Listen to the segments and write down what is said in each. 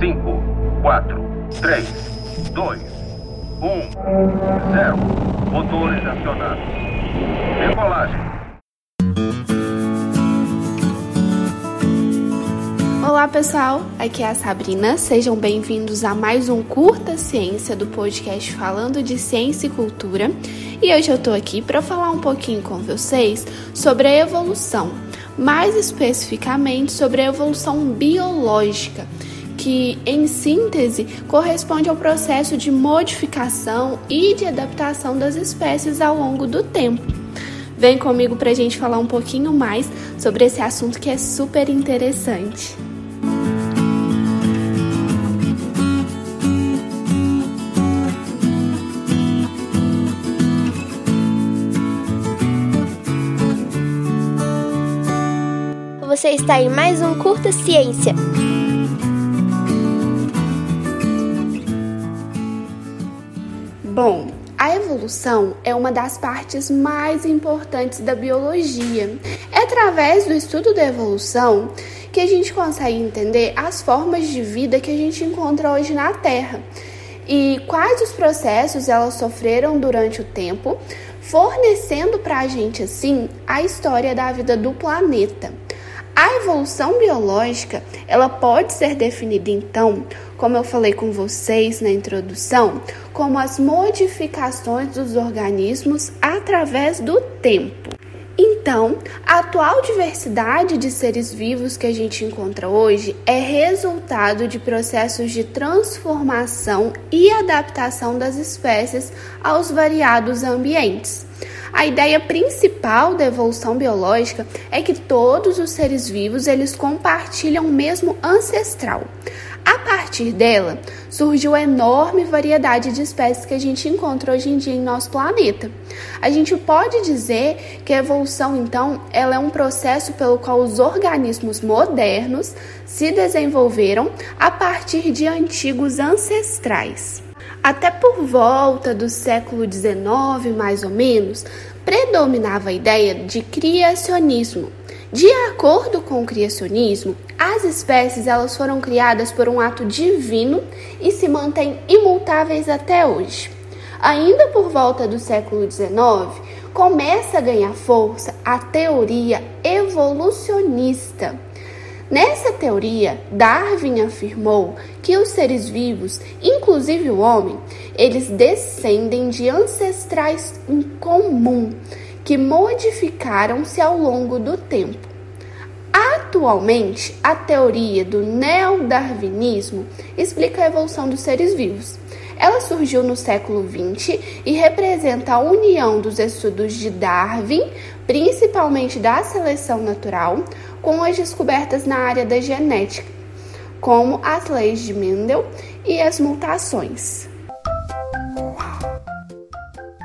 5, 4, 3, 2, 1, 0. Motores acionados. Decolagem. Olá pessoal, aqui é a Sabrina. Sejam bem-vindos a mais um Curta Ciência do podcast falando de ciência e cultura. E hoje eu tô aqui para falar um pouquinho com vocês sobre a evolução, mais especificamente sobre a evolução biológica, que em síntese corresponde ao processo de modificação e de adaptação das espécies ao longo do tempo. Vem comigo para a gente falar um pouquinho mais sobre esse assunto que é super interessante. Você está em mais um Curta Ciência. Bom, a evolução é uma das partes mais importantes da biologia. É através do estudo da evolução que a gente consegue entender as formas de vida que a gente encontra hoje na Terra e quais os processos elas sofreram durante o tempo, fornecendo para a gente assim a história da vida do planeta. A evolução biológica, ela pode ser definida então, como eu falei com vocês na introdução, como as modificações dos organismos através do tempo. Então, a atual diversidade de seres vivos que a gente encontra hoje é resultado de processos de transformação e adaptação das espécies aos variados ambientes. A ideia principal da evolução biológica é que todos os seres vivos eles compartilham o mesmo ancestral. A partir dela, surgiu a enorme variedade de espécies que a gente encontra hoje em dia em nosso planeta. A gente pode dizer que a evolução, então, ela é um processo pelo qual os organismos modernos se desenvolveram a partir de antigos ancestrais. Até por volta do século XIX, mais ou menos, predominava a ideia de criacionismo. De acordo com o criacionismo, as espécies elas foram criadas por um ato divino e se mantêm imutáveis até hoje. Ainda por volta do século XIX, começa a ganhar força a teoria evolucionista Nessa teoria, Darwin afirmou que os seres vivos, inclusive o homem, eles descendem de ancestrais em comum que modificaram-se ao longo do tempo. Atualmente, a teoria do neodarwinismo explica a evolução dos seres vivos. Ela surgiu no século XX e representa a união dos estudos de Darwin, principalmente da seleção natural, com as descobertas na área da genética, como as leis de Mendel e as mutações.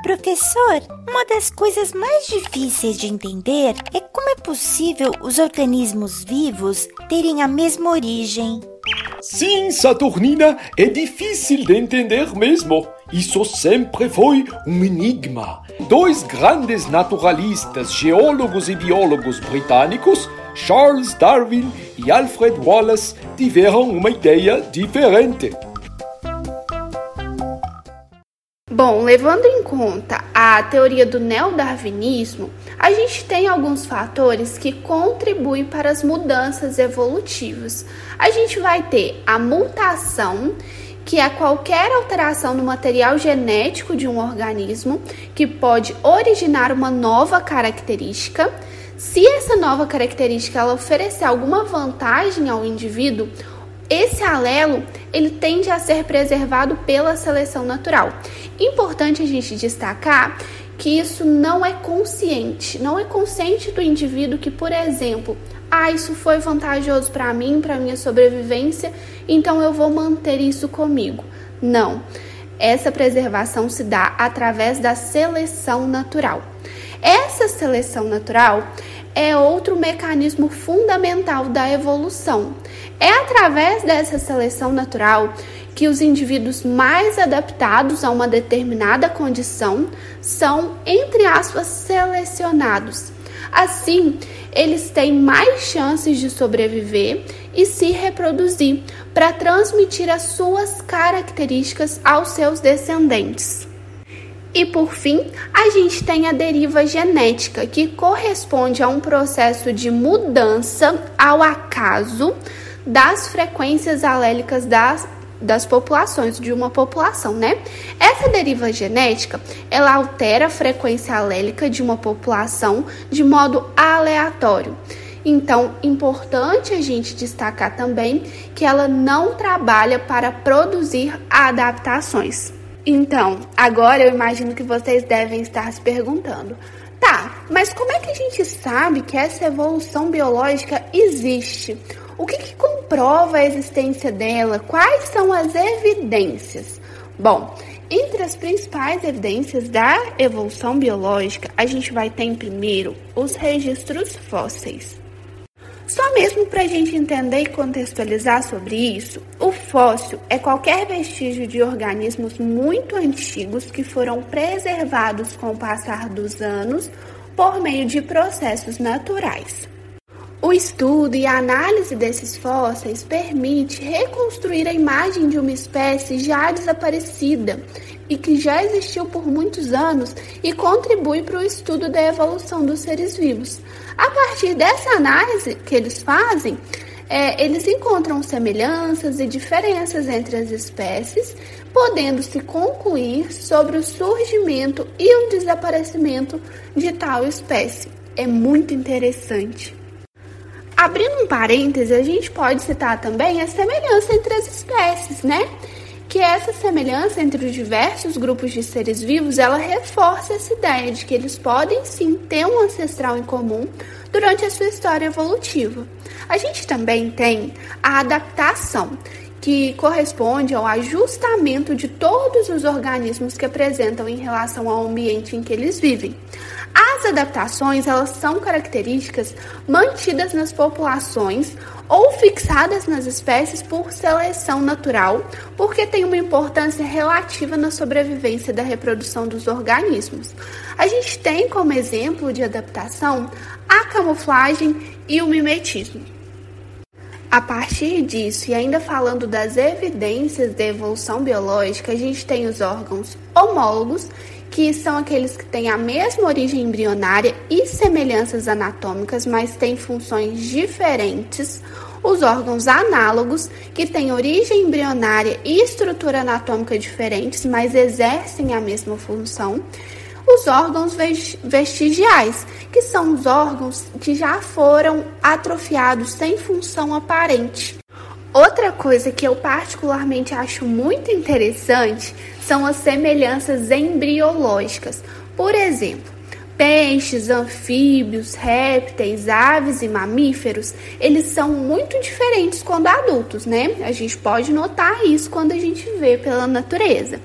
Professor, uma das coisas mais difíceis de entender é como é possível os organismos vivos terem a mesma origem. Sim, Saturnina, é difícil de entender mesmo. Isso sempre foi um enigma. Dois grandes naturalistas, geólogos e biólogos britânicos Charles Darwin e Alfred Wallace tiveram uma ideia diferente. Bom, levando em conta a teoria do neodarwinismo, a gente tem alguns fatores que contribuem para as mudanças evolutivas. A gente vai ter a mutação, que é qualquer alteração no material genético de um organismo que pode originar uma nova característica. Se essa nova característica ela oferecer alguma vantagem ao indivíduo, esse alelo ele tende a ser preservado pela seleção natural. Importante a gente destacar que isso não é consciente, não é consciente do indivíduo que, por exemplo, ah, isso foi vantajoso para mim, para minha sobrevivência, então eu vou manter isso comigo. Não. Essa preservação se dá através da seleção natural. Essa seleção natural é outro mecanismo fundamental da evolução. É através dessa seleção natural que os indivíduos mais adaptados a uma determinada condição são, entre aspas, selecionados. Assim, eles têm mais chances de sobreviver e se reproduzir para transmitir as suas características aos seus descendentes. E por fim, a gente tem a deriva genética, que corresponde a um processo de mudança ao acaso das frequências alélicas das, das populações, de uma população, né? Essa deriva genética, ela altera a frequência alélica de uma população de modo aleatório. Então, importante a gente destacar também que ela não trabalha para produzir adaptações. Então, agora eu imagino que vocês devem estar se perguntando: tá, mas como é que a gente sabe que essa evolução biológica existe? O que, que comprova a existência dela? Quais são as evidências? Bom, entre as principais evidências da evolução biológica, a gente vai ter em primeiro os registros fósseis. Só mesmo para a gente entender e contextualizar sobre isso, o fóssil é qualquer vestígio de organismos muito antigos que foram preservados com o passar dos anos por meio de processos naturais. O estudo e a análise desses fósseis permite reconstruir a imagem de uma espécie já desaparecida e que já existiu por muitos anos e contribui para o estudo da evolução dos seres vivos. A partir dessa análise que eles fazem, é, eles encontram semelhanças e diferenças entre as espécies, podendo se concluir sobre o surgimento e o desaparecimento de tal espécie. É muito interessante. Abrindo um parêntese, a gente pode citar também a semelhança entre as espécies, né? Que essa semelhança entre os diversos grupos de seres vivos, ela reforça essa ideia de que eles podem sim ter um ancestral em comum durante a sua história evolutiva. A gente também tem a adaptação, que corresponde ao ajustamento de todos os organismos que apresentam em relação ao ambiente em que eles vivem. As adaptações, elas são características mantidas nas populações ou fixadas nas espécies por seleção natural, porque tem uma importância relativa na sobrevivência da reprodução dos organismos. A gente tem como exemplo de adaptação a camuflagem e o mimetismo. A partir disso, e ainda falando das evidências da evolução biológica, a gente tem os órgãos homólogos que são aqueles que têm a mesma origem embrionária e semelhanças anatômicas, mas têm funções diferentes. Os órgãos análogos, que têm origem embrionária e estrutura anatômica diferentes, mas exercem a mesma função. Os órgãos vestigiais, que são os órgãos que já foram atrofiados sem função aparente. Outra coisa que eu particularmente acho muito interessante são as semelhanças embriológicas. Por exemplo, peixes, anfíbios, répteis, aves e mamíferos, eles são muito diferentes quando adultos, né? A gente pode notar isso quando a gente vê pela natureza.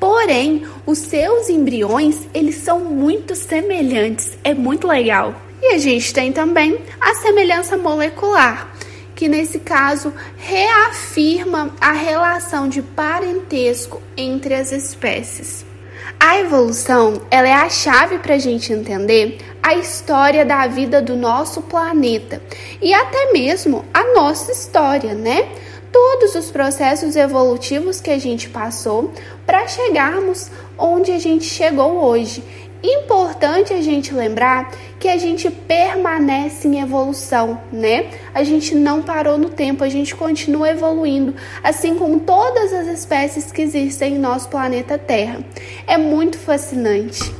Porém, os seus embriões, eles são muito semelhantes. É muito legal. E a gente tem também a semelhança molecular que nesse caso reafirma a relação de parentesco entre as espécies. A evolução ela é a chave para a gente entender a história da vida do nosso planeta e até mesmo a nossa história, né? Todos os processos evolutivos que a gente passou para chegarmos onde a gente chegou hoje Importante a gente lembrar que a gente permanece em evolução, né? A gente não parou no tempo, a gente continua evoluindo, assim como todas as espécies que existem em nosso planeta Terra. É muito fascinante.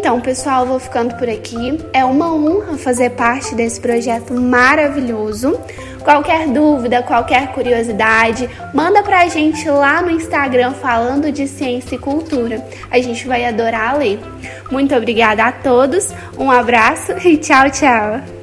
Então, pessoal, vou ficando por aqui. É uma honra fazer parte desse projeto maravilhoso. Qualquer dúvida, qualquer curiosidade, manda pra gente lá no Instagram falando de ciência e cultura. A gente vai adorar ler. Muito obrigada a todos, um abraço e tchau, tchau!